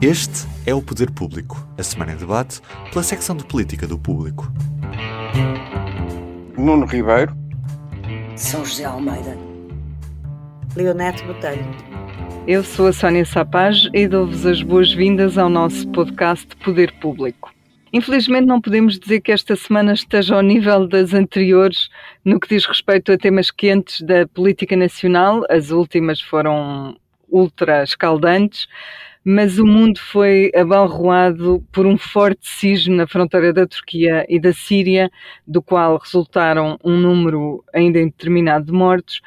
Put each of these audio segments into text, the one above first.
Este é o Poder Público, a semana em debate pela secção de política do público. Nuno Ribeiro, São José Almeida, Leonete Botelho. Eu sou a Sónia Sapaz e dou-vos as boas-vindas ao nosso podcast Poder Público. Infelizmente não podemos dizer que esta semana esteja ao nível das anteriores no que diz respeito a temas quentes da política nacional. As últimas foram ultra escaldantes, mas o mundo foi abalroado por um forte sismo na fronteira da Turquia e da Síria, do qual resultaram um número ainda indeterminado de mortos,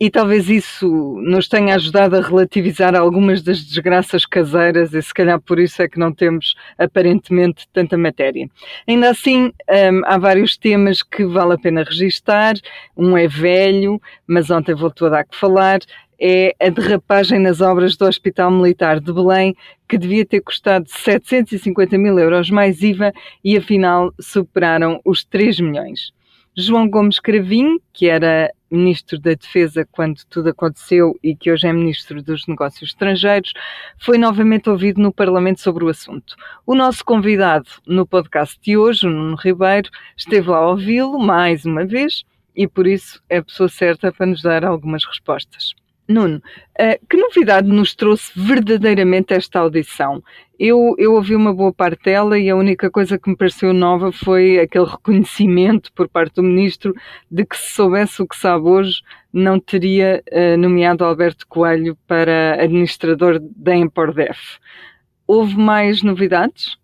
e talvez isso nos tenha ajudado a relativizar algumas das desgraças caseiras e se calhar por isso é que não temos aparentemente tanta matéria. Ainda assim, hum, há vários temas que vale a pena registar. Um é velho, mas ontem voltou a dar que falar. É a derrapagem nas obras do Hospital Militar de Belém, que devia ter custado 750 mil euros mais IVA e afinal superaram os 3 milhões. João Gomes Cravinho, que era Ministro da Defesa quando tudo aconteceu e que hoje é Ministro dos Negócios Estrangeiros, foi novamente ouvido no Parlamento sobre o assunto. O nosso convidado no podcast de hoje, o Nuno Ribeiro, esteve lá a ouvi-lo mais uma vez e por isso é a pessoa certa para nos dar algumas respostas. Nuno, uh, que novidade nos trouxe verdadeiramente esta audição? Eu, eu ouvi uma boa parte dela e a única coisa que me pareceu nova foi aquele reconhecimento por parte do Ministro de que se soubesse o que sabe hoje, não teria uh, nomeado Alberto Coelho para administrador da Empordef. Houve mais novidades?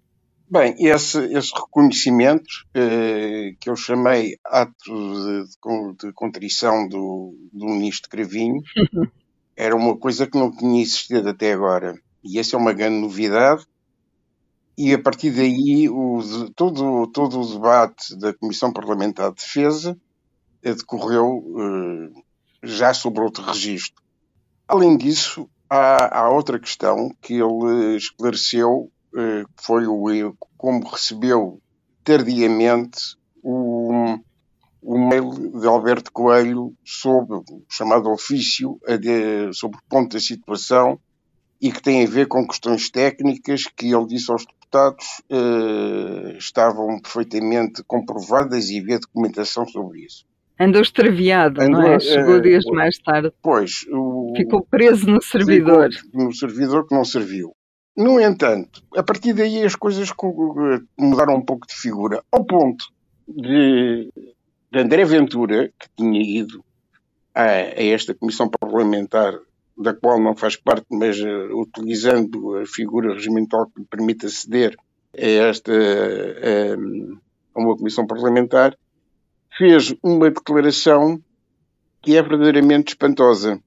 Bem, esse, esse reconhecimento, eh, que eu chamei ato de, de, contrição do, do ministro Cravinho, era uma coisa que não tinha existido até agora. E essa é uma grande novidade. E a partir daí, o, todo, todo o debate da Comissão Parlamentar de Defesa eh, decorreu eh, já sobre outro registro. Além disso, há, há outra questão que ele esclareceu foi o como recebeu tardiamente o, o mail de Alberto Coelho sobre o chamado ofício de, sobre o ponto da situação e que tem a ver com questões técnicas que ele disse aos deputados eh, estavam perfeitamente comprovadas e havia documentação sobre isso. Andou extraviado, Andou, não é? Chegou uh, dias mais tarde. Pois. O, ficou preso no servidor. No servidor que não serviu. No entanto, a partir daí as coisas mudaram um pouco de figura, ao ponto de, de André Ventura, que tinha ido a, a, esta comissão parlamentar, da qual não faz parte, mas uh, utilizando a figura regimental que lhe permite aceder a esta uh, a uma comissão parlamentar, fez uma declaração que é verdadeiramente espantosa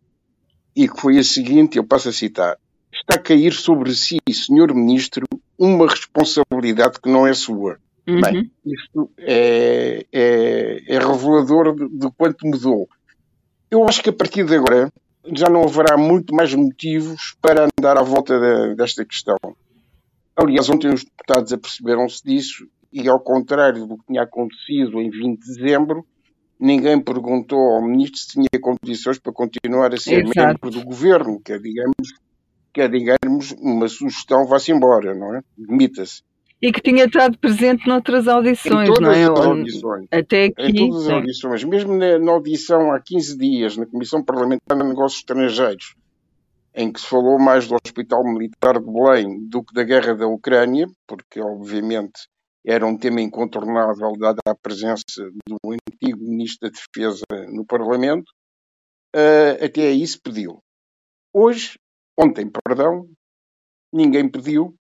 e que foi a seguinte, eu passo a citar está a cair sobre si, senhor ministro, uma responsabilidade que não é sua. Uhum. Bem, isto é, é, é revelador de, de, quanto mudou. Eu acho que a partir de agora já não haverá muito mais motivos para andar à volta de, desta questão. Aliás, ontem os deputados aperceberam-se disso e, ao contrário do que tinha acontecido em 20 de dezembro, ninguém perguntou ao ministro se tinha condições para continuar a ser Exato. membro do governo, que é, digamos, que é, digamos, uma sugestão, vá-se embora, não é? Demita-se. E que tinha estado presente noutras audições, não é? As audições. Até aqui. Em todas as audições. Mesmo na, na, audição há 15 dias, na Comissão Parlamentar de Negócios Estrangeiros, em que se falou mais do Hospital Militar de Belém do que da guerra da Ucrânia, porque, obviamente, era um tema incontornável, dada a presença do antigo Ministro da Defesa no Parlamento, uh, até aí se pediu. Hoje Ontem, perdão, ninguém pediu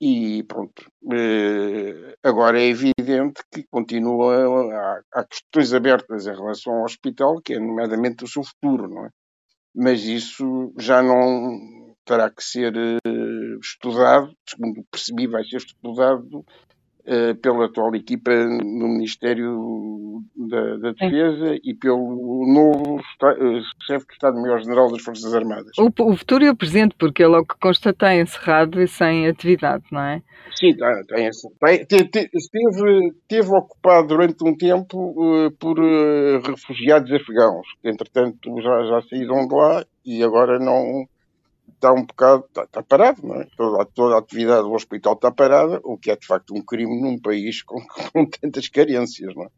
e pronto. Eh, agora é evidente que continua, há, há questões abertas em relação ao hospital, que é nomeadamente o seu futuro, não é? Mas isso já não terá que ser eh, estudado, segundo percebi, vai ser estudado pela atual equipa no Ministério da, da Defesa Sim. e pelo novo uh, chefe de Estado-Maior-General das Forças Armadas. O, o, futuro e o presente, porque ele é o que consta está encerrado e sem atividade, não é? Sim, está, está encerrado. Esteve, esteve ocupado durante um tempo uh, por refugiados afegãos, que entretanto já, já saíram de lá e agora não está um bocado, está, está parado, não é? Toda, toda, a atividade do hospital está parada, o que é de facto um crime num país com, com tantas carências, não é?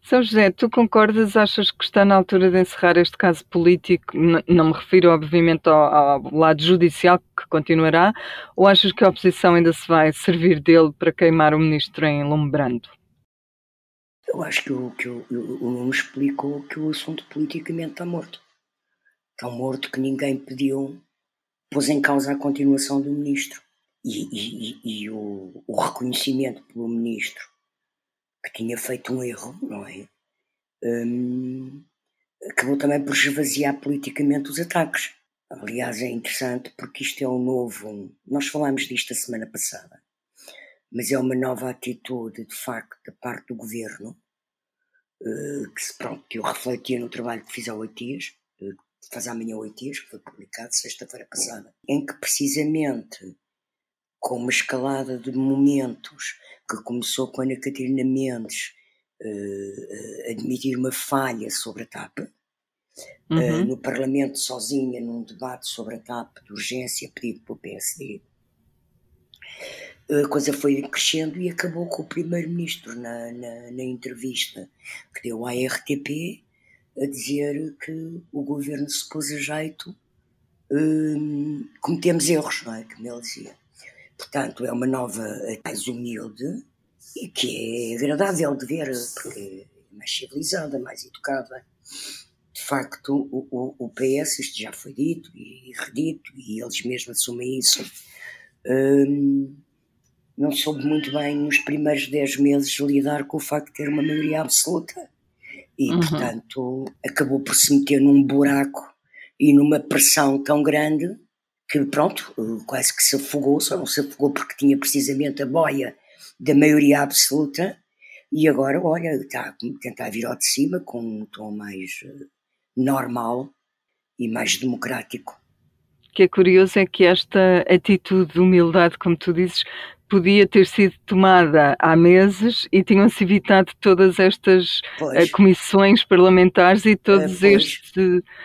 São José, tu concordas? Achas que está na altura de encerrar este caso político? Não me refiro, obviamente, ao, ao, lado judicial, que continuará, ou achas que a oposição ainda se vai servir dele para queimar o ministro em Lombrando? Eu acho que o, que o, o Nuno explicou que o assunto politicamente está morto. Está morto que ninguém pediu pôs em causa a continuação do ministro e, e, e o, o, reconhecimento pelo ministro que tinha feito um erro, não é? Um, acabou também por esvaziar politicamente os ataques. Aliás, é interessante porque isto é um novo. Nós falámos disto a semana passada, mas é uma nova atitude, de facto, da parte do governo, uh, que, pronto, que eu refletia no trabalho que fiz dias, uh, faz amanhã oito dias, que foi publicado sexta-feira passada, em que precisamente com uma escalada de momentos que começou com a Ana Catarina Mendes uh, admitir uma falha sobre a TAP, uhum. uh, no Parlamento sozinha, num debate sobre a TAP de urgência pedido pelo PSD. A coisa foi crescendo e acabou com o Primeiro-Ministro na, na, na entrevista que deu à RTP a dizer que o governo se pôs a jeito, hum, cometemos erros, não é? Como ele dizia. Portanto, é uma nova, mais humilde e que é agradável de ver, porque é mais civilizada, mais educada. De facto, o, o, o PS, isto já foi dito e redito, e eles mesmos assumem isso, hum, não soube muito bem nos primeiros 10 meses lidar com o facto de ter uma maioria absoluta e, uhum. portanto, acabou por se meter num buraco e numa pressão tão grande que, pronto, quase que se afogou, só não se afogou porque tinha precisamente a boia da maioria absoluta e agora, olha, está a tentar vir ao de cima com um tom mais eh, normal e mais democrático. O que é curioso é que esta atitude de humildade, como tu dizes, podia ter sido tomada há meses e tinham-se evitado todas estas uh, comissões parlamentares e todos uh, pois, estes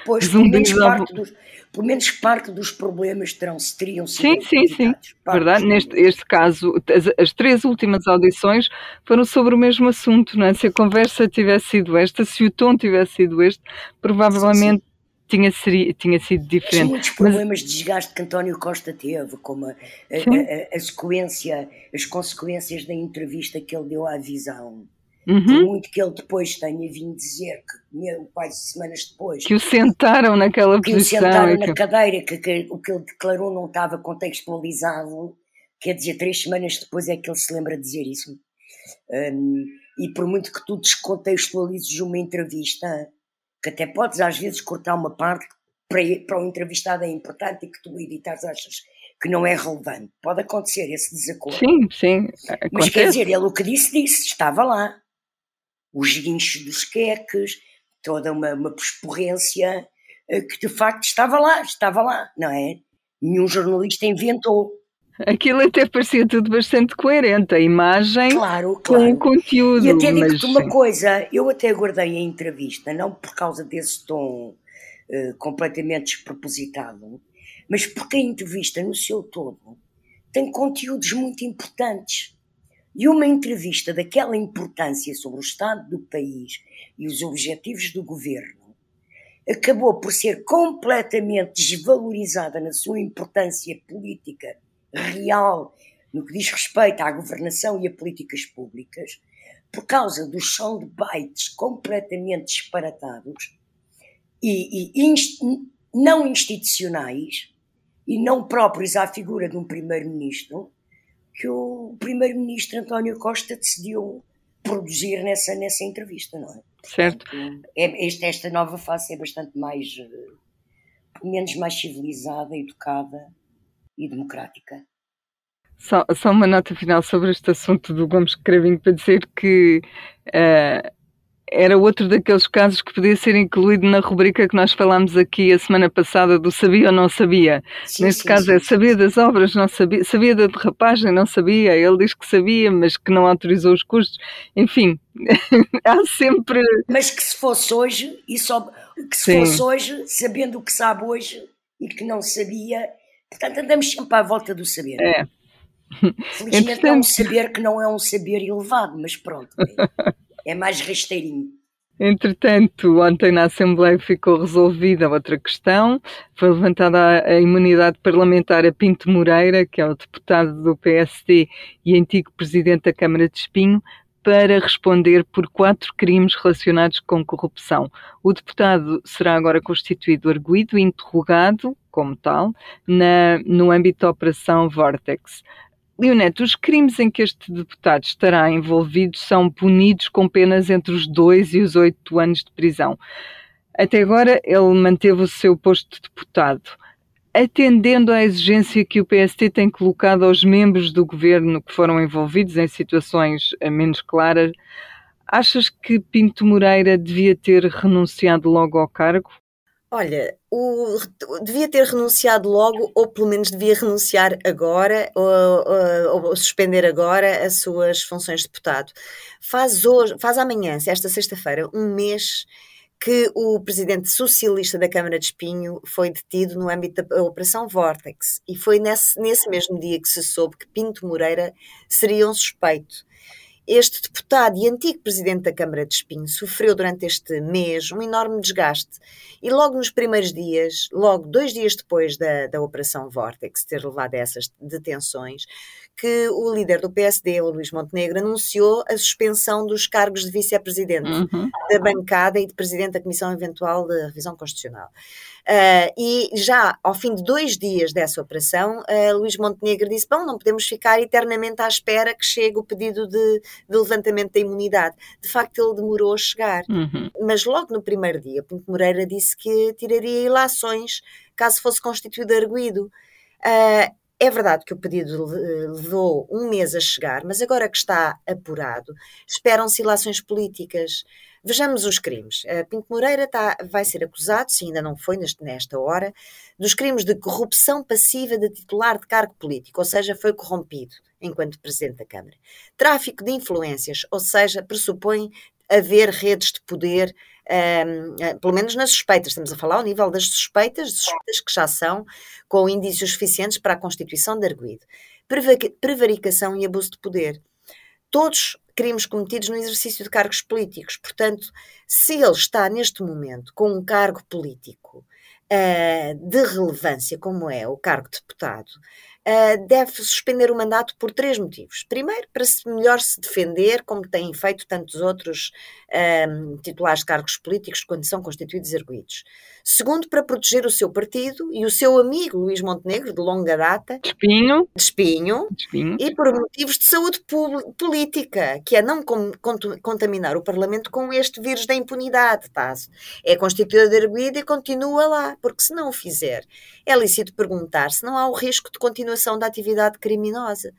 pois, pelo menos, parte dos, pelo menos parte dos problemas terão, teriam sido Sim, sim, sim, verdade. Neste este caso, as, as, três últimas audições foram sobre o mesmo assunto, não é? Se a conversa tivesse sido esta, se o tom tivesse sido este, provavelmente sim, sim tinha, seria, tinha sido diferente. muitos problemas Mas... de desgaste que António Costa teve, como a, a, a, a, sequência, as consequências da entrevista que ele deu à visão. Uhum. Por muito que ele depois tenha vindo dizer, que quase semanas depois, que o sentaram naquela que posição. Que o sentaram na cadeira, que, que, o que ele declarou não estava contextualizado, quer dizer, três semanas depois é que ele se lembra de dizer isso. Um, e por muito que tu descontextualizes uma entrevista, que até podes às vezes cortar uma parte para, para o entrevistado é importante e que tu editares achas que não é relevante. Pode acontecer esse desacordo. Sim, sim. Acontece. Mas quer dizer, ele o que disse, disse, estava lá. Os guinchos dos queques, toda uma, uma eh, que de facto estava lá, estava lá, não é? Nenhum jornalista inventou. Aquilo até parecia tudo bastante coerente, a imagem claro, claro. com o conteúdo. E até digo-te uma coisa, eu até guardei a entrevista, não por causa desse tom uh, completamente despropositado, mas porque a entrevista no seu todo tem conteúdos muito importantes. E uma entrevista daquela importância sobre o estado do país e os objetivos do governo acabou por ser completamente desvalorizada na sua importância política real no que diz respeito à governação e a políticas públicas, por causa dos soundbites completamente disparatados e, e inst, não institucionais e não próprios à figura de um primeiro-ministro, que o primeiro-ministro António Costa decidiu produzir nessa, nessa entrevista, não é? Certo. É, esta, esta nova face é bastante mais, eh, menos mais civilizada, educada e democrática. Só, só, uma nota final sobre este assunto do Gomes Cravinho para dizer que uh, era outro daqueles casos que podia ser incluído na rubrica que nós falámos aqui a semana passada do sabia ou não sabia. Sim, Neste sim, caso sim, é sabia das obras, não sabia, sabia da derrapagem, não sabia. Ele diz que sabia, mas que não autorizou os custos. Enfim, há sempre. Mas que se fosse hoje, e só que se fosse hoje, sabendo o que sabe hoje e que não sabia, portanto andamos sempre à volta do saber. É. Felizmente é um saber que não é um saber elevado, mas pronto, é, é mais rasteirinho. Entretanto, ontem na Assembleia ficou resolvida outra questão. Foi levantada a imunidade parlamentar a Pinto Moreira, que é o deputado do PSD e antigo presidente da Câmara de Espinho, para responder por quatro crimes relacionados com corrupção. O deputado será agora constituído arguído e interrogado, como tal, na, no âmbito da Operação Vortex. Leonete, os crimes em que este deputado estará envolvido são punidos com penas entre os dois e os oito anos de prisão. Até agora, ele manteve o seu posto de deputado. Atendendo à exigência que o PST tem colocado aos membros do governo que foram envolvidos em situações menos claras, achas que Pinto Moreira devia ter renunciado logo ao cargo? Olha, o, devia ter renunciado logo, ou pelo menos devia renunciar agora, ou, ou, ou, suspender agora as suas funções de deputado. Faz, hoje, faz amanhã, esta sexta-feira, um mês que o presidente socialista da Câmara de Espinho foi detido no âmbito da Operação Vortex. E foi nesse, nesse mesmo dia que se soube que Pinto Moreira seria um suspeito. Este deputado e antigo presidente da Câmara de Espinho sofreu durante este mês um enorme desgaste e logo nos primeiros dias, logo dois dias depois da, da Operação Vortex ter levado a essas detenções, que o líder do PSD, o Luís Montenegro, anunciou a suspensão dos cargos de vice-presidente uhum. da bancada e de presidente da Comissão Eventual de Revisão Constitucional. Uh, e já ao fim de dois dias dessa operação, uh, Luís Montenegro disse: Bom, não podemos ficar eternamente à espera que chegue o pedido de, de levantamento da imunidade. De facto, ele demorou a chegar. Uhum. Mas logo no primeiro dia, Pinto Moreira disse que tiraria ilações caso fosse constituído arguído. Uh, é verdade que o pedido levou um mês a chegar, mas agora que está apurado, esperam-se ilações políticas. Vejamos os crimes. Pinto Moreira está, vai ser acusado, se ainda não foi neste, nesta hora, dos crimes de corrupção passiva de titular de cargo político, ou seja, foi corrompido enquanto Presidente da Câmara. Tráfico de influências, ou seja, pressupõe haver redes de poder, um, eh, pelo menos nas suspeitas, estamos a falar ao nível das suspeitas, suspeitas que já são com indícios suficientes para a constituição de arguído. Prevaricação e abuso de poder. Todos crimes cometidos no exercício de cargos políticos. Portanto, se ele está neste momento com um cargo político uh, de relevância, como é o cargo de deputado, uh, deve suspender o mandato por três motivos. Primeiro, para se melhor se defender, como têm feito tantos outros um, titulares de cargos políticos quando são constituídos erguidos. Segundo, para proteger o seu partido e o seu amigo Luís Montenegro, de longa data. De espinho. De espinho. De espinho. E por motivos de saúde política, que é não com, contaminar o Parlamento com este vírus da impunidade. Tá? É constituído erguido e continua lá, porque se não o fizer, é lícito perguntar se não há o risco de continuação da atividade criminosa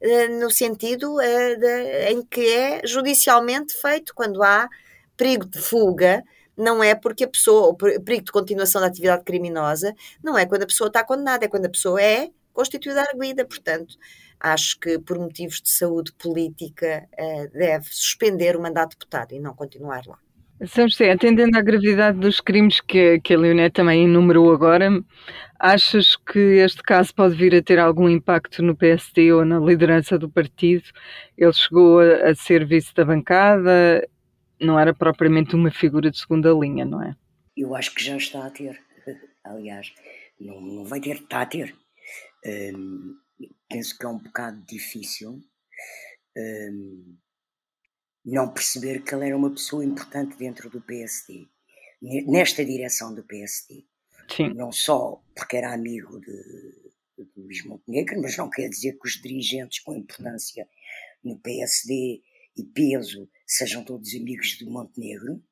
eh, no sentido eh, em que é judicialmente feito quando há perigo de fuga, não é porque a pessoa, o perigo de continuação da atividade criminosa, não é quando a pessoa está condenada, é quando a pessoa é constituída arguida. Portanto, acho que por motivos de saúde política eh, deve suspender o mandato de deputado e não continuar lá. São José, atendendo à gravidade dos crimes que, que a Leonete também enumerou agora, achas que este caso pode vir a ter algum impacto no PSD ou na liderança do partido? Ele chegou a, a ser vice da bancada, não era propriamente uma figura de segunda linha, não é? Eu acho que já está a ter. Aliás, não, não vai ter, está a ter. Penso que é um bocado difícil. Não perceber que ele era uma pessoa importante dentro do PSD, nesta direção do PSD. Sim. Não só porque era amigo de, de Luís Montenegro, mas não quer dizer que os dirigentes com importância no PSD e peso sejam todos amigos de Montenegro,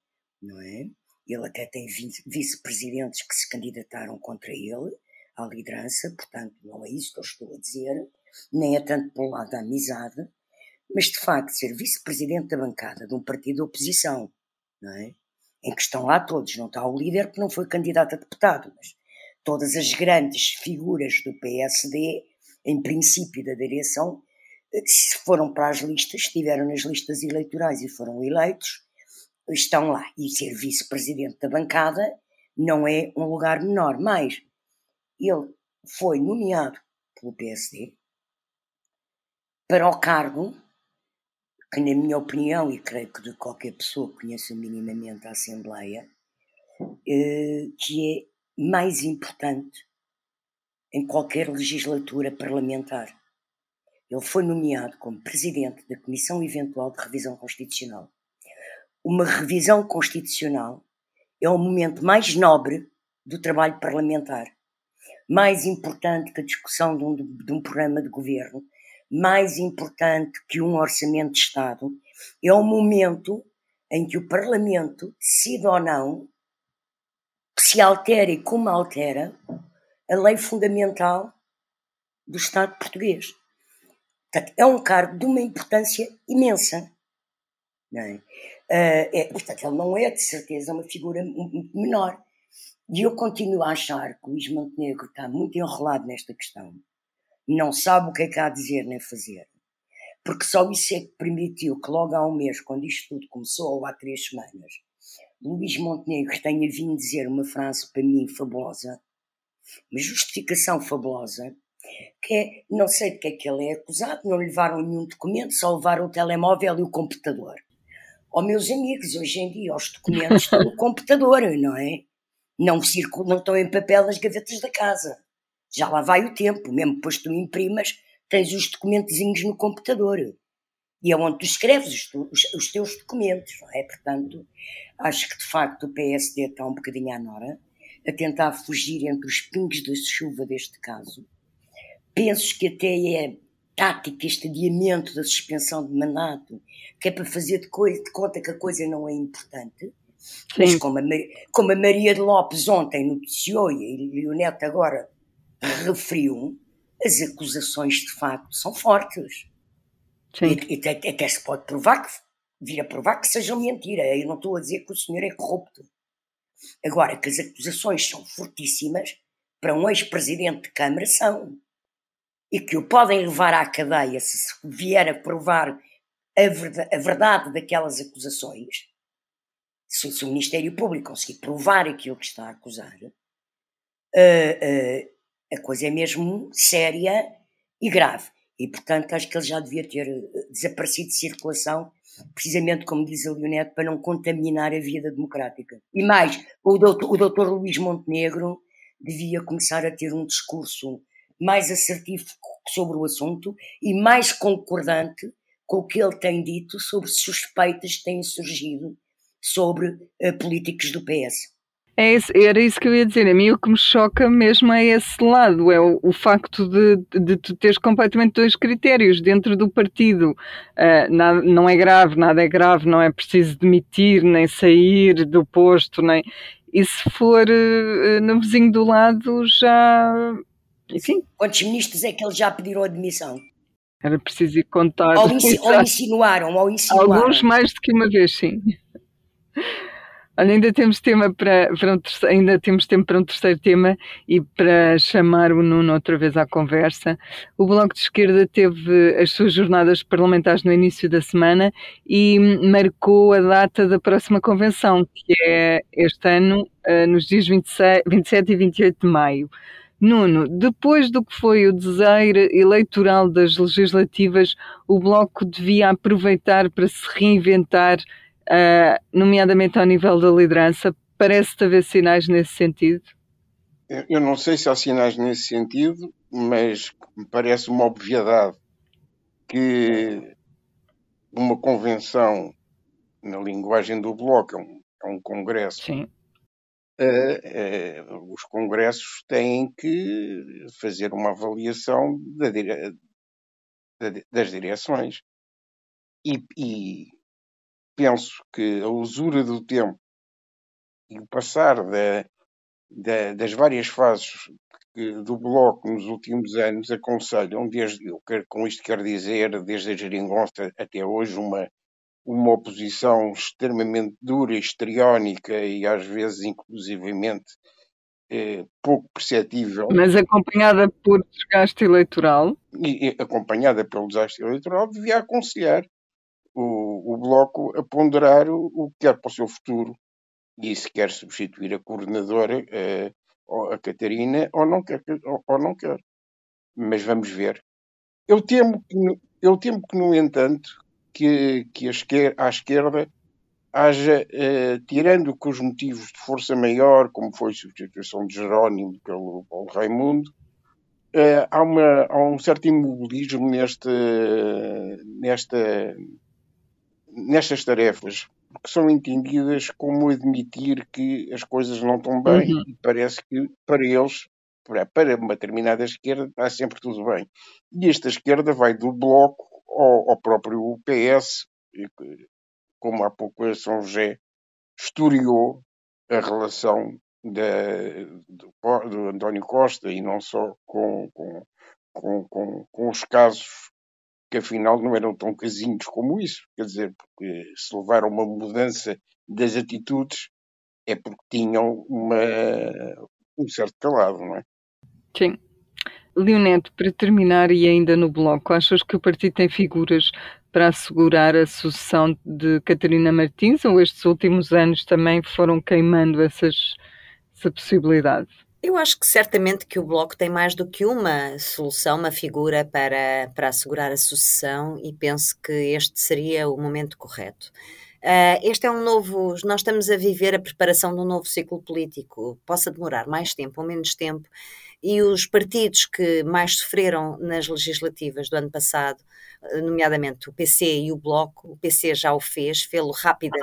não é? Ele até tem vice-presidentes que se candidataram contra ele, à liderança, portanto, não é isso que eu estou a dizer, nem é tanto para o lado da amizade, mas de facto ser vice-presidente da bancada de um partido de oposição, não é? em que estão lá todos, não está o líder que não foi candidato a deputado, mas todas as grandes figuras do PSD, em princípio da direção, eh, se foram para as listas, estiveram nas listas eleitorais e foram eleitos, estão lá. E ser vice-presidente da bancada não é um lugar menor. Mas ele foi nomeado pelo PSD para o cargo que, na minha opinião, e creio que de qualquer pessoa que conheça minimamente a Assembleia, eh, que é mais importante em qualquer legislatura parlamentar. Ele foi nomeado como presidente da Comissão Eventual de Revisão Constitucional. Uma revisão constitucional é o momento mais nobre do trabalho parlamentar, mais importante que a discussão de um, de um programa de governo, mais importante que um orçamento de Estado, é o momento em que o Parlamento decide ou não se altera e como altera a lei fundamental do Estado português. Portanto, é um cargo de uma importância imensa. Não é? Uh, é, portanto, ele não é, de certeza, uma figura muito menor. E eu continuo a achar que o Luís Montenegro está muito enrolado nesta questão não sabe o que é que há a dizer nem fazer. Porque só isso é que permitiu que logo há um mês, quando isto tudo começou, ou há três semanas, Luís Montenegro tenha vindo dizer uma frase para mim fabulosa, uma justificação fabulosa, que é, não sei de que é que ele é acusado, não levaram nenhum documento, só levaram o telemóvel e o computador. Ó oh, meus amigos, hoje em dia os documentos estão no computador, não é? Não, circulam, não estão em papel nas gavetas da casa. Já lá vai o tempo, mesmo depois tu imprimas, tens os documentozinhos no computador. E é onde tu escreves os, os, os, teus documentos, não é? Portanto, acho que de facto o PSD está um bocadinho à nora, a tentar fugir entre os pingos da chuva deste caso. Penso que até é tática este adiamento da suspensão de mandato, que é para fazer de, coisa, de conta que a coisa não é importante. Sim. Mas como a, como a Maria de Lopes ontem noticiou e, e o Neto agora referiu, as acusações de facto são fortes. Sim. E, e até, até, se pode provar que, vir a provar que sejam mentira. Eu não estou a dizer que o senhor é corrupto. Agora, que as acusações são fortíssimas, para um ex-presidente de Câmara são. E que o podem levar à cadeia se vier a provar a verdade, a verdade daquelas acusações. Se, se, o Ministério Público conseguir provar aquilo que está a acusar, uh, uh, a coisa é mesmo séria e grave. E, portanto, acho que ele já devia ter eh, desaparecido de circulação, precisamente como diz a Leonete, para não contaminar a vida democrática. E mais, o doutor, o doutor Luís Montenegro devia começar a ter um discurso mais assertivo sobre o assunto e mais concordante com o que ele tem dito sobre suspeitas que têm surgido sobre uh, políticos do PS. É isso, era isso que eu ia dizer. A mim o que me choca mesmo é esse lado, é o, o facto de, de tu teres completamente dois critérios dentro do partido. Uh, nada, não é grave, nada é grave, não é preciso demitir, nem sair do posto, nem. E se for uh, no vizinho do lado, já. Enfim. Quantos ministros é que eles já pediram admissão? Era preciso ir contar. Ou, insi ou insinuaram, ou insinuaram. Alguns mais do que uma vez, sim. Olha, ainda temos tema para, para um terceiro, ainda temos tempo para um terceiro tema e para chamar o Nuno outra vez à conversa. O Bloco de Esquerda teve as suas jornadas parlamentares no início da semana e marcou a data da próxima convenção, que é este ano, eh, nos dias 26, 27 e 28 de maio. Nuno, depois do que foi o desaire eleitoral das legislativas, o Bloco devia aproveitar para se reinventar uh, nomeadamente ao nível da liderança. Parece-te haver sinais nesse sentido? Eu não sei se há sinais nesse sentido, mas me parece uma obviedade que uma convenção, na linguagem do Bloco, é um, é um congresso. Sim. Uh, uh, os congressos têm que fazer uma avaliação da dire... das direções. E, e, penso que a usura do tempo e o passar da, da, das várias fases do Bloco nos últimos anos aconselham, desde, eu quero, com isto quero dizer, desde a geringonça até hoje, uma, uma oposição extremamente dura, histriónica e às vezes inclusivamente eh, pouco perceptível. Mas acompanhada por desgaste eleitoral? E, e acompanhada pelo desgaste eleitoral, devia aconselhar o, o Bloco a ponderar o, o que quer para o seu futuro e se quer substituir a coordenadora, eh, a Catarina, ou não quer. Ou, ou, não quer. Mas vamos ver. Eu temo que, eu temo que no entanto, que, que a esquerda, à esquerda haja, eh, tirando que os motivos de força maior, como foi a substituição de Jerónimo pelo Paulo Raimundo, eh, há, uma, há um certo imobilismo neste, nesta, nestas tarefas que são entendidas como admitir que as coisas não estão bem uhum. e parece que para eles, para, para uma determinada esquerda, está sempre tudo bem. E esta esquerda vai do Bloco ao, ao próprio PS, como há pouco a São José historiou a relação da, do, do, António Costa e não só com, com, com, com, os casos que afinal não eram tão casinhos como isso. Quer dizer, porque se levaram uma mudança das atitudes é porque tinham uma, um certo calado, não é? Sim. Leoneto, para terminar e ainda no bloco, achas que o partido tem figuras para assegurar a sucessão de Catarina Martins ou estes últimos anos também foram queimando essas, essa possibilidade? Eu acho que certamente que o Bloco tem mais do que uma solução, uma figura para, para assegurar a sucessão e penso que este seria o momento correto. Uh, este é um novo. Nós estamos a viver a preparação de um novo ciclo político. Possa demorar mais tempo ou menos tempo. E os partidos que mais sofreram nas legislativas do ano passado, nomeadamente o PC e o Bloco, o PC já o fez, fê-lo rápida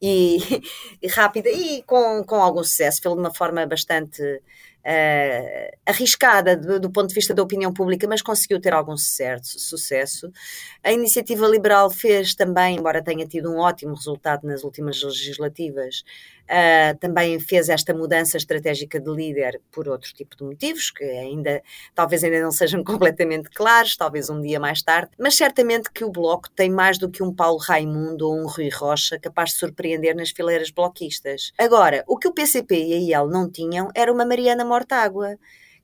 e, e rápida e com, com algum sucesso, fez de uma forma bastante uh, arriscada do, do, ponto de vista da opinião pública, mas conseguiu ter algum sucesso, sucesso. A iniciativa liberal fez também, embora tenha tido um ótimo resultado nas últimas legislativas, uh, também fez esta mudança estratégica de líder por outro tipo de motivos, que ainda talvez ainda não sejam completamente claros, talvez um dia mais tarde, mas certamente que o Bloco tem mais do que um Paulo Raimundo ou um Rui Rocha capaz de surpreender nas fileiras bloquistas. Agora, o que o PCP e a IEL não tinham era uma Mariana Mortágua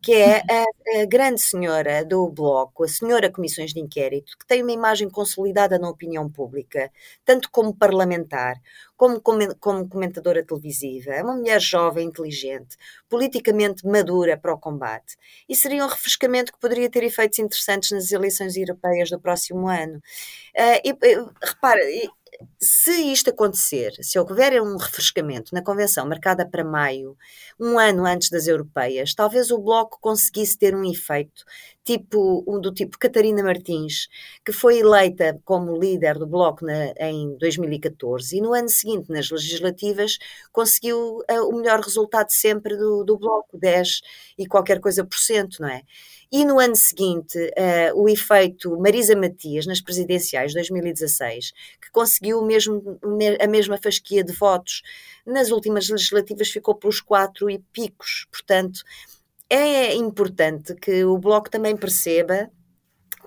que é a, a, grande senhora do Bloco, a senhora Comissões de Inquérito, que tem uma imagem consolidada na opinião pública, tanto como parlamentar, como, como, como comentadora televisiva. É uma mulher jovem, inteligente, politicamente madura para o combate. E seria um refrescamento que poderia ter efeitos interessantes nas eleições europeias do próximo ano. Uh, e, repara, se isto acontecer, se houver um refrescamento na convenção marcada para maio, um ano antes das europeias, talvez o Bloco conseguisse ter um efeito tipo um do tipo Catarina Martins, que foi eleita como líder do Bloco na, em 2014 e no ano seguinte, nas legislativas, conseguiu uh, o melhor resultado sempre do, do Bloco, 10 e qualquer coisa por cento, não é? E no ano seguinte, uh, o efeito Marisa Matias nas presidenciais de 2016, que conseguiu mesmo, a mesma fasquia de votos, nas últimas legislativas ficou pelos quatro e picos. Portanto, é importante que o Bloco também perceba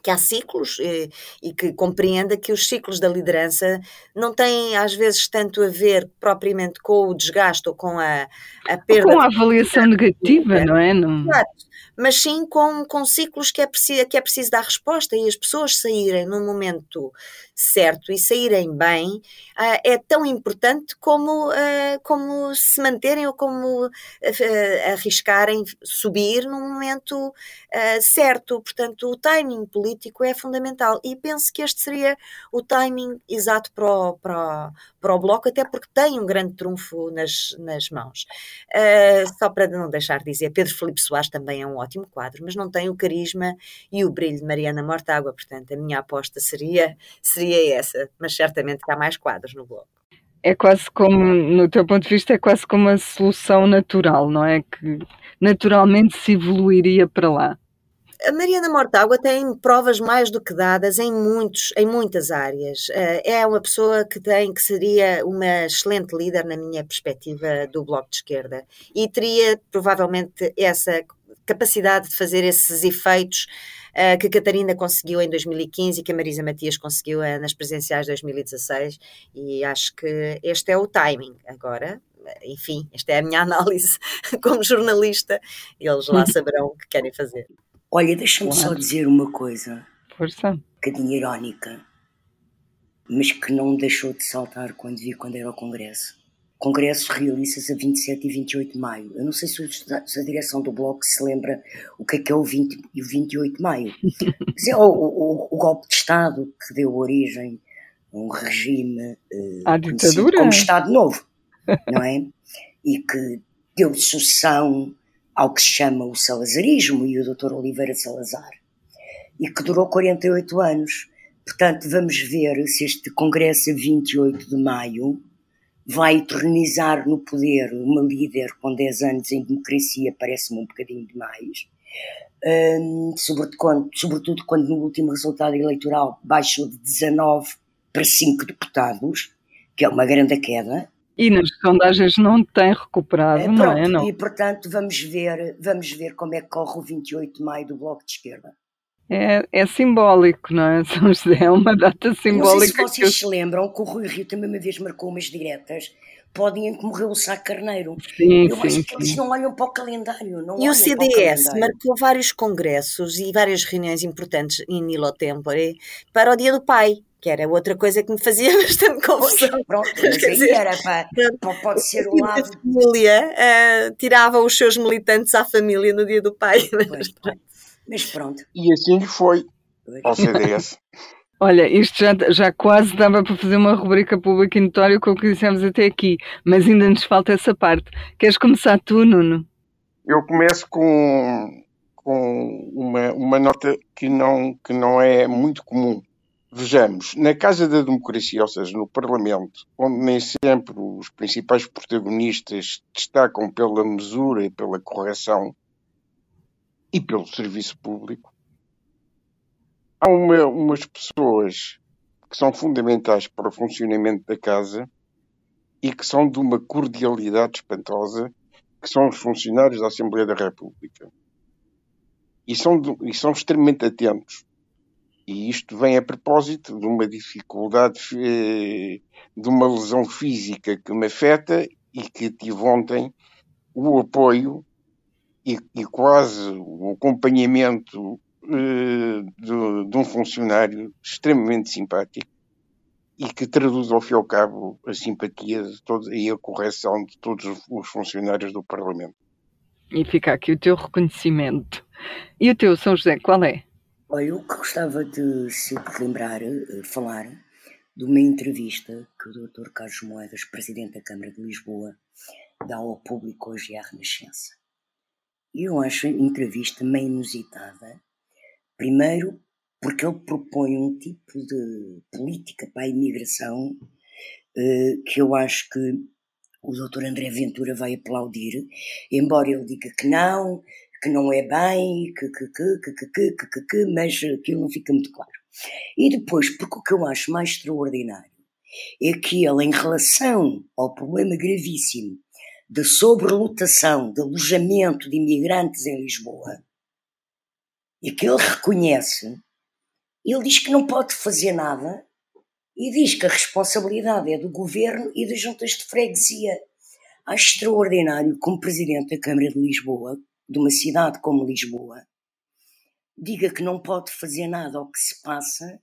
que há ciclos e, eh, e, que compreenda que os ciclos da liderança não têm às vezes tanto a ver propriamente com o desgaste ou com a, a perda. Com a avaliação negativa, não é? Não... Exato mas sim com, com ciclos que é, preciso, que é preciso dar resposta e as pessoas saírem no momento certo e saírem bem uh, é tão importante como, uh, como se manterem ou como uh, arriscarem subir no momento certo. Portanto, o timing político é fundamental e penso que este seria o timing exato para o, para, para o Bloco, até porque tem um grande trunfo nas, nas mãos. só para não deixar de dizer, Pedro Felipe Soares também é um ótimo quadro, mas não tem o carisma e o brilho de Mariana Mortágua, portanto, a minha aposta seria, seria essa, mas certamente que há mais quadros no bloco. É quase como, no teu ponto de vista, é quase como uma solução natural, não é? Que naturalmente se evoluiria para lá. A Mariana Mortágua tem provas mais do que dadas em, muitos, em muitas áreas. Eh, é uma pessoa que tem que seria uma excelente líder na minha perspectiva do Bloco de Esquerda e teria provavelmente essa capacidade de fazer esses efeitos uh, que a Catarina conseguiu em 2015 e que a Marisa Matias conseguiu uh, nas presenciais de 2016 e acho que este é o timing agora enfim, esta é a minha análise como jornalista, eles lá saberão o que querem fazer. Olha, deixa-me claro. só dizer uma coisa. Força. Um bocadinho irónica, mas que não me deixou de saltar quando vi quando era o Congresso. Congresso realiza-se a 27 e 28 de maio. Eu não sei se a direção do Bloco se lembra o que é que é o 20 e o 28 de maio. Mas é o, o, o, golpe de Estado que deu origem a um regime uh, ditadura. como Estado Novo não é? E que deu sucessão ao que se chama o salazarismo e o Dr. Oliveira Salazar, e que durou 48 anos. Portanto, vamos ver se este Congresso, a 28 de maio, vai eternizar no poder uma líder com 10 anos em democracia, parece-me um bocadinho demais. Um, sobretudo, quando, sobretudo quando no último resultado eleitoral baixou de 19 para 5 deputados, que é uma grande queda, e nas sondagens não tem recuperado, é, não é? Não. E portanto vamos ver, vamos ver como é que corre o 28 de maio do Bloco de Esquerda. É, é simbólico, não é? São José é uma data simbólica. Não sei se vocês se lembram que o Rui Rio também uma vez marcou umas diretas para o dia em que morreu o Sá Carneiro. Sim, Eu sim, acho que eles não olham para o calendário. Não e o CDS marcou vários congressos e várias reuniões importantes em Nilo Tempore para o Dia do Pai que era outra coisa que me fazia bastante confusão. Pronto, mas aí dizer, era para, pode ser o lado. A família uh, tirava os seus militantes à família no dia do pai. Mas, mas pronto. E assim foi ao CDS. Olha, isto já, já quase dava para fazer uma rubrica pública e notória com o que dissemos até aqui, mas ainda nos falta essa parte. Queres começar tu, Nuno? Eu começo com, com uma, uma nota que não, que não é muito comum. Vejamos, na Casa da Democracia, ou seja, no Parlamento, onde nem sempre os principais protagonistas destacam pela mesura e pela correção e pelo serviço público, há uma, umas pessoas que são fundamentais para o funcionamento da Casa e que são de uma cordialidade espantosa, que são os funcionários da Assembleia da República. E são, e são extremamente atentos e isto vem a propósito de uma dificuldade, eh, de uma lesão física que me afeta e que tive ontem o apoio e, e quase o acompanhamento eh, de, de, um funcionário extremamente simpático e que traduz ao fim e ao cabo a simpatia de todos, e a correção de todos os funcionários do Parlamento. E fica aqui o teu reconhecimento. E o teu, São José, qual é? Olha, eu gostava de se lembrar, eh, falar de uma entrevista que o Dr. Carlos Moedas, Presidente da Câmara de Lisboa, dá ao público hoje à Renascença. Eu acho a entrevista meio inusitada. Primeiro, porque ele propõe um tipo de política para a imigração eh, que eu acho que o Dr. André Ventura vai aplaudir, embora ele diga que não, que não é bem, que, que, que, que, que, que, que, que, mas aquilo não fica muito claro. E depois, porque o que eu acho mais extraordinário é que ele, em relação ao problema gravíssimo da sobrelotação de alojamento de imigrantes em Lisboa, e que ele reconhece, ele diz que não pode fazer nada e diz que a responsabilidade é do governo e das juntas de freguesia. Acho extraordinário, como presidente da Câmara de Lisboa, de uma cidade como Lisboa diga que não pode fazer nada ao que se passa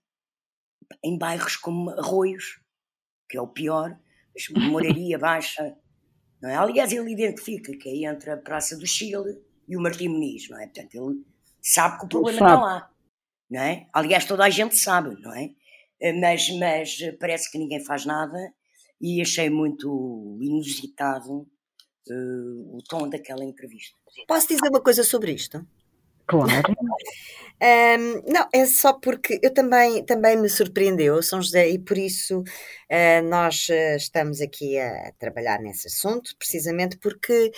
em bairros como Arroios, que é o pior, Moraria Baixa. Não é? Aliás, ele identifica que é entre a Praça do Chile e o Martim Muniz, não é? Portanto, ele sabe que o problema está lá. Não é? Aliás, toda a gente sabe, não é? Mas, mas parece que ninguém faz nada e achei muito inusitado uh, o tom daquela entrevista. Posso dizer uma coisa sobre isto? Claro. um, não, é só porque eu também, também me surpreendeu, São José, e por isso uh, nós uh, estamos aqui a trabalhar nesse assunto, precisamente porque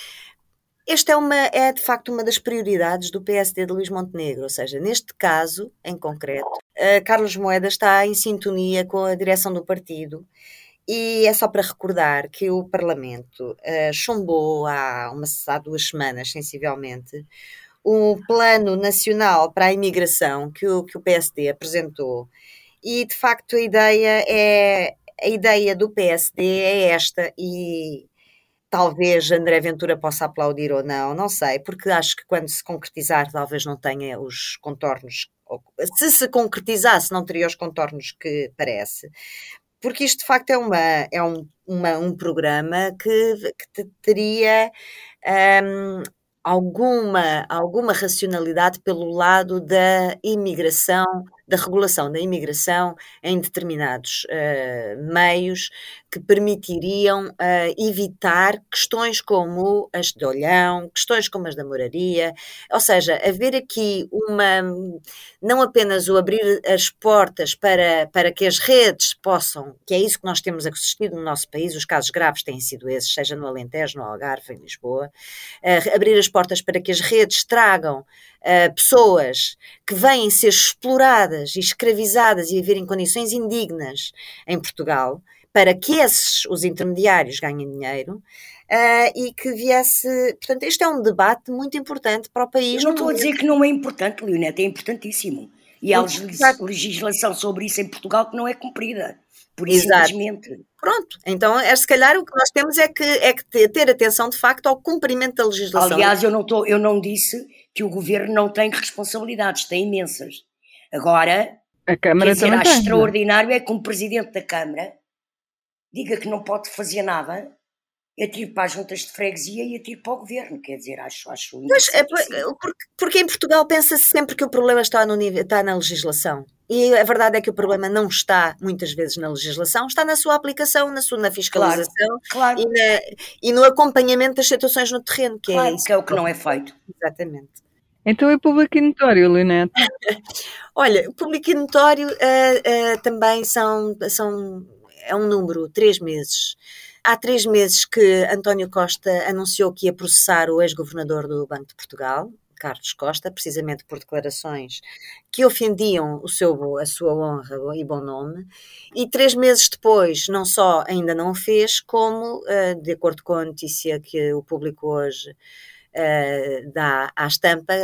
Esta é, uma, é de facto uma das prioridades do PSD de Luís Montenegro, ou seja, neste caso em concreto, uh, Carlos Moedas está em sintonia com a direção do partido e é só para recordar que o Parlamento uh, chumbou há, uma, há duas semanas, sensivelmente, o Plano Nacional para a Imigração que o, que o PSD apresentou. E, de facto, a ideia é a ideia do PSD é esta e talvez André Ventura possa aplaudir ou não, não sei, porque acho que quando se concretizar talvez não tenha os contornos, se se concretizasse não teria os contornos que parece, porque isto de facto é, uma, é um, uma, um programa que, que teria um, alguma, alguma racionalidade pelo lado da imigração da regulação da imigração em determinados uh, meios que permitiriam uh, evitar questões como as de olhão, questões como as da moraria, ou seja, haver aqui uma, não apenas o abrir as portas para, para que as redes possam, que é isso que nós temos assistido no nosso país, os casos graves têm sido esses, seja no Alentejo, no Algarve, em Lisboa, uh, abrir as portas para que as redes tragam uh, pessoas que vêm ser exploradas e escravizadas e viver em condições indignas em Portugal, para que esses, os intermediários, ganhem dinheiro. Uh, e que viesse. Portanto, este é um debate muito importante para o país. Eu não estou a dizer que não é importante, Leonete, é importantíssimo. E há legislação sobre isso em Portugal que não é cumprida. Por Exato. simplesmente. Pronto, então é, se calhar o que nós temos é que, é que ter, atenção de facto ao cumprimento da legislação. Aliás, eu não, tô, eu não disse que o governo não tem responsabilidades, tem imensas. Agora, a Câmara é? extraordinário é que um presidente da Câmara diga que não pode fazer nada atiro para as juntas de freguesia e atiro para o governo, quer dizer, acho, acho Mas é porque, porque em Portugal pensa-se sempre que o problema está, no nível, está na legislação. E a verdade é que o problema não está, muitas vezes, na legislação, está na sua aplicação, na, sua, na fiscalização claro, claro. E, na, e, no acompanhamento das situações no terreno, que é claro, é isso. Que é o que não é feito. Exatamente. Então é público e notório, Linete. Olha, o público e notório uh, uh, também são, são, é um número, três meses. Há três meses que António Costa anunciou que ia processar o ex-governador do Banco de Portugal, Carlos Costa, precisamente por declarações que ofendiam o seu, a sua honra e bom nome, e três meses depois, não só ainda não fez, como, eh, de acordo com a notícia que o público hoje uh, dá à estampa,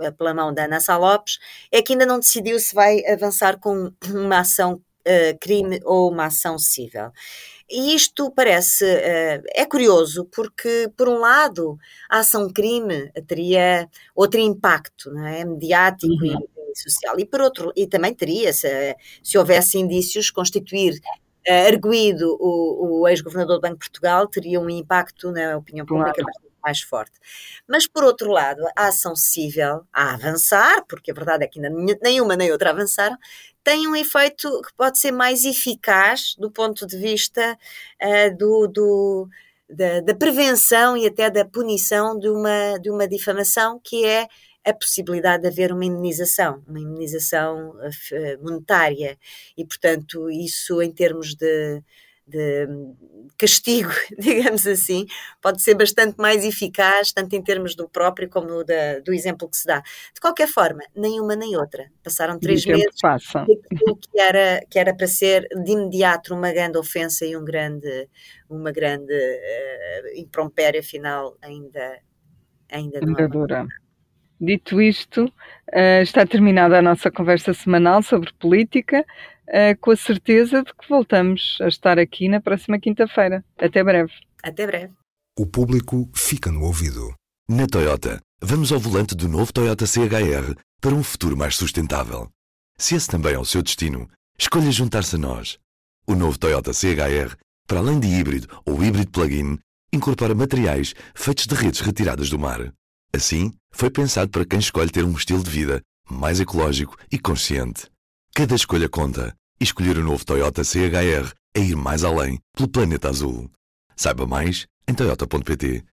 uh, pela mão da Ana Sá Lopes, é que ainda não decidiu se vai avançar com uma ação uh, crime ou uma ação civil. E isto parece, uh, é curioso, porque, por um lado, a ação-crime teria outro impacto, não é? mediático uhum. e, e, social, e, por outro, e também teria, se, se houvesse indícios, constituir uh, arguído o, o ex-governador do Banco de Portugal, teria um impacto na opinião pública claro mais forte. Mas, por outro lado, a ação civil a avançar, porque a verdade é que ainda nenhuma nem outra avançaram, tem um efeito que pode ser mais eficaz do ponto de vista uh, do, do da, da, prevenção e até da punição de uma, de uma difamação, que é a possibilidade de haver uma imunização, uma imunização uh, monetária. E, portanto, isso em termos de de castigo, digamos assim, pode ser bastante mais eficaz, tanto em termos do próprio como da, do exemplo que se dá. De qualquer forma, nenhuma nem outra. Passaram três meses passa. que era, que era para ser de imediato uma grande ofensa e um grande, uma grande uh, imprompério, afinal, ainda, ainda não. Dura. Dito isto, uh, está terminada a nossa conversa semanal sobre política uh, com a certeza de que voltamos a estar aqui na próxima quinta-feira. Até breve. Até breve. O público fica no ouvido. Na Toyota, vamos ao volante do novo Toyota CHR para um futuro mais sustentável. Se esse também é o seu destino, escolha juntar-se a nós. O novo Toyota CHR, para além de híbrido ou híbrido plug-in, incorpora materiais feitos de redes retiradas do mar. Assim, foi pensado para quem escolhe ter um estilo de vida mais ecológico e consciente. Cada escolha conta e escolher o novo Toyota CHR é ir mais além pelo planeta azul. Saiba mais em toyota.pt